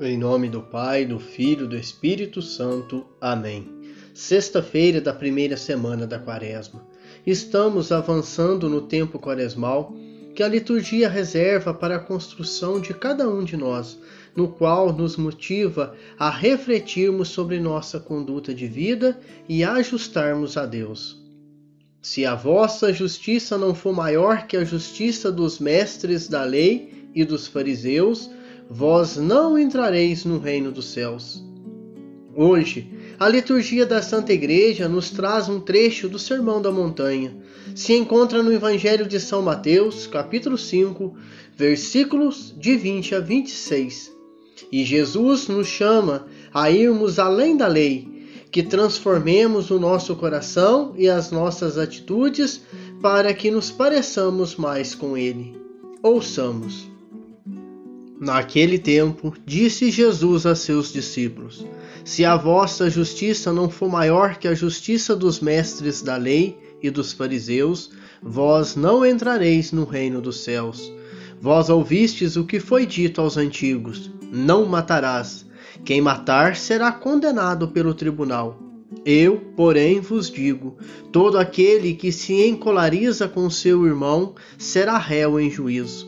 Em nome do Pai, do Filho e do Espírito Santo. Amém. Sexta-feira da primeira semana da Quaresma. Estamos avançando no tempo quaresmal que a liturgia reserva para a construção de cada um de nós, no qual nos motiva a refletirmos sobre nossa conduta de vida e ajustarmos a Deus. Se a vossa justiça não for maior que a justiça dos mestres da lei e dos fariseus, vós não entrareis no reino dos céus. Hoje, a liturgia da Santa Igreja nos traz um trecho do Sermão da Montanha. Se encontra no Evangelho de São Mateus, capítulo 5, versículos de 20 a 26. E Jesus nos chama a irmos além da lei, que transformemos o nosso coração e as nossas atitudes para que nos pareçamos mais com Ele. Ouçamos. Naquele tempo, disse Jesus a seus discípulos: Se a vossa justiça não for maior que a justiça dos mestres da lei e dos fariseus, vós não entrareis no reino dos céus. Vós ouvistes o que foi dito aos antigos: Não matarás. Quem matar será condenado pelo tribunal. Eu, porém, vos digo: todo aquele que se encolariza com seu irmão será réu em juízo.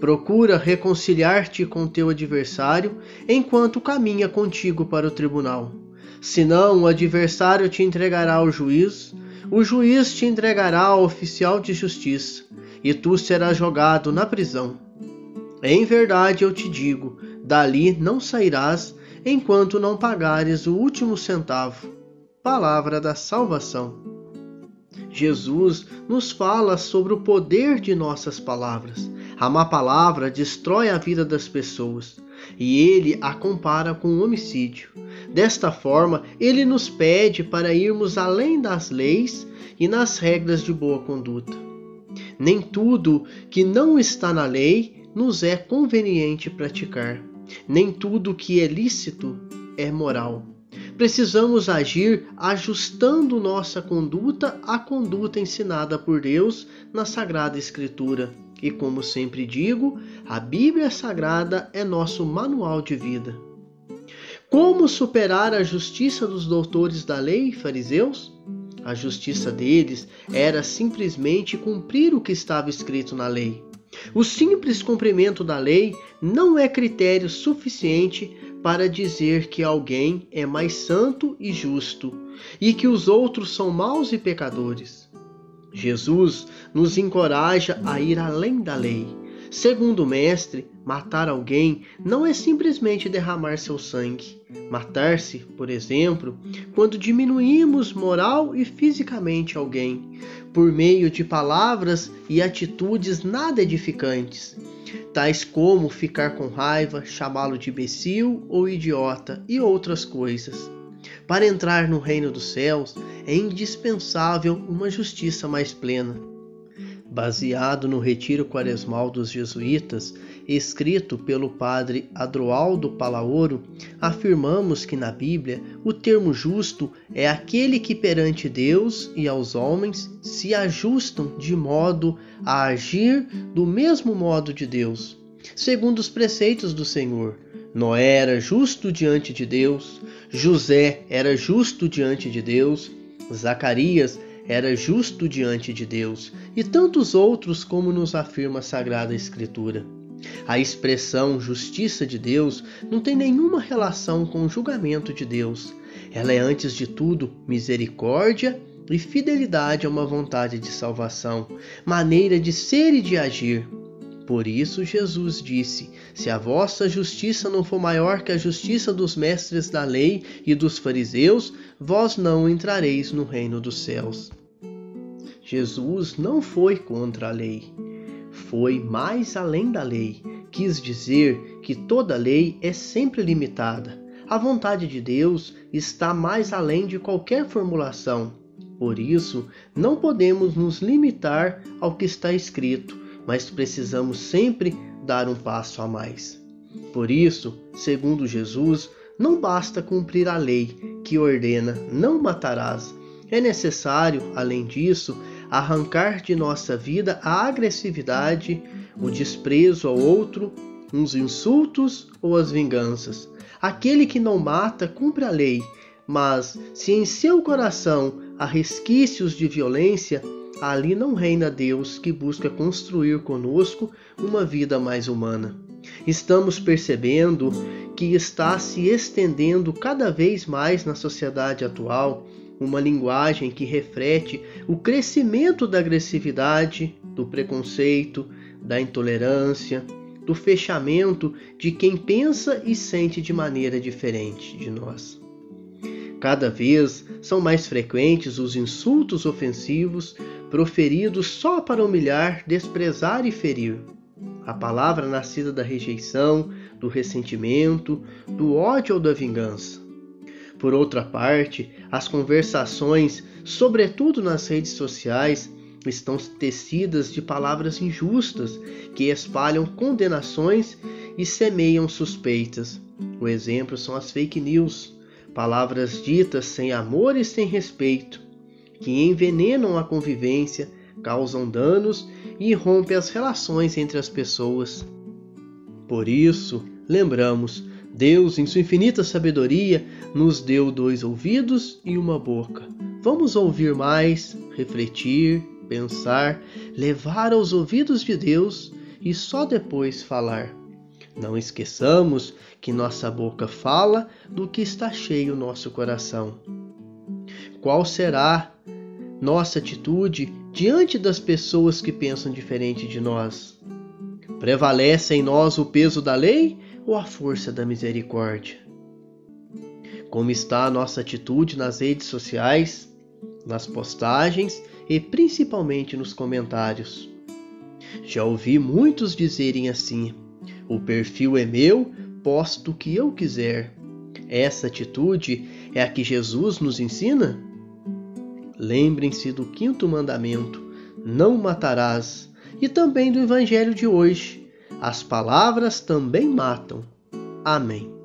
Procura reconciliar-te com teu adversário enquanto caminha contigo para o tribunal. Senão, o adversário te entregará ao juiz, o juiz te entregará ao oficial de justiça, e tu serás jogado na prisão. Em verdade eu te digo: dali não sairás enquanto não pagares o último centavo. Palavra da salvação. Jesus nos fala sobre o poder de nossas palavras. A má palavra destrói a vida das pessoas e ele a compara com um homicídio. Desta forma, ele nos pede para irmos além das leis e nas regras de boa conduta. Nem tudo que não está na lei nos é conveniente praticar. Nem tudo que é lícito é moral. Precisamos agir ajustando nossa conduta à conduta ensinada por Deus na Sagrada Escritura. E como sempre digo, a Bíblia Sagrada é nosso manual de vida. Como superar a justiça dos doutores da lei, fariseus? A justiça deles era simplesmente cumprir o que estava escrito na lei. O simples cumprimento da lei não é critério suficiente para dizer que alguém é mais santo e justo e que os outros são maus e pecadores. Jesus nos encoraja a ir além da lei. Segundo o Mestre, matar alguém não é simplesmente derramar seu sangue. Matar-se, por exemplo, quando diminuímos moral e fisicamente alguém, por meio de palavras e atitudes nada edificantes, tais como ficar com raiva, chamá-lo de imbecil ou idiota e outras coisas. Para entrar no reino dos céus é indispensável uma justiça mais plena. Baseado no Retiro Quaresmal dos Jesuítas, escrito pelo padre Adroaldo Palaoro, afirmamos que na Bíblia o termo justo é aquele que perante Deus e aos homens se ajustam de modo a agir do mesmo modo de Deus, segundo os preceitos do Senhor. Noé era justo diante de Deus, José era justo diante de Deus, Zacarias era justo diante de Deus, e tantos outros como nos afirma a Sagrada Escritura. A expressão justiça de Deus não tem nenhuma relação com o julgamento de Deus. Ela é, antes de tudo, misericórdia e fidelidade a uma vontade de salvação, maneira de ser e de agir. Por isso Jesus disse: Se a vossa justiça não for maior que a justiça dos mestres da lei e dos fariseus, vós não entrareis no reino dos céus. Jesus não foi contra a lei, foi mais além da lei, quis dizer que toda lei é sempre limitada. A vontade de Deus está mais além de qualquer formulação. Por isso, não podemos nos limitar ao que está escrito, mas precisamos sempre dar um passo a mais. Por isso, segundo Jesus, não basta cumprir a lei que ordena não matarás. É necessário, além disso, arrancar de nossa vida a agressividade, o desprezo ao outro, os insultos ou as vinganças. Aquele que não mata cumpre a lei, mas se em seu coração há resquícios de violência, ali não reina Deus que busca construir conosco uma vida mais humana. Estamos percebendo que está se estendendo cada vez mais na sociedade atual uma linguagem que reflete o crescimento da agressividade, do preconceito, da intolerância, do fechamento de quem pensa e sente de maneira diferente de nós. Cada vez são mais frequentes os insultos ofensivos proferidos só para humilhar, desprezar e ferir. A palavra nascida da rejeição, do ressentimento, do ódio ou da vingança. Por outra parte, as conversações, sobretudo nas redes sociais, estão tecidas de palavras injustas que espalham condenações e semeiam suspeitas. O exemplo são as fake news, palavras ditas sem amor e sem respeito, que envenenam a convivência, causam danos e rompem as relações entre as pessoas. Por isso, lembramos Deus, em sua infinita sabedoria, nos deu dois ouvidos e uma boca. Vamos ouvir mais, refletir, pensar, levar aos ouvidos de Deus e só depois falar. Não esqueçamos que nossa boca fala do que está cheio nosso coração. Qual será nossa atitude diante das pessoas que pensam diferente de nós? Prevalece em nós o peso da lei ou a força da misericórdia? Como está a nossa atitude nas redes sociais, nas postagens e principalmente nos comentários? Já ouvi muitos dizerem assim: o perfil é meu, posto que eu quiser. Essa atitude é a que Jesus nos ensina? Lembrem-se do quinto mandamento: não matarás, e também do evangelho de hoje: as palavras também matam. Amém.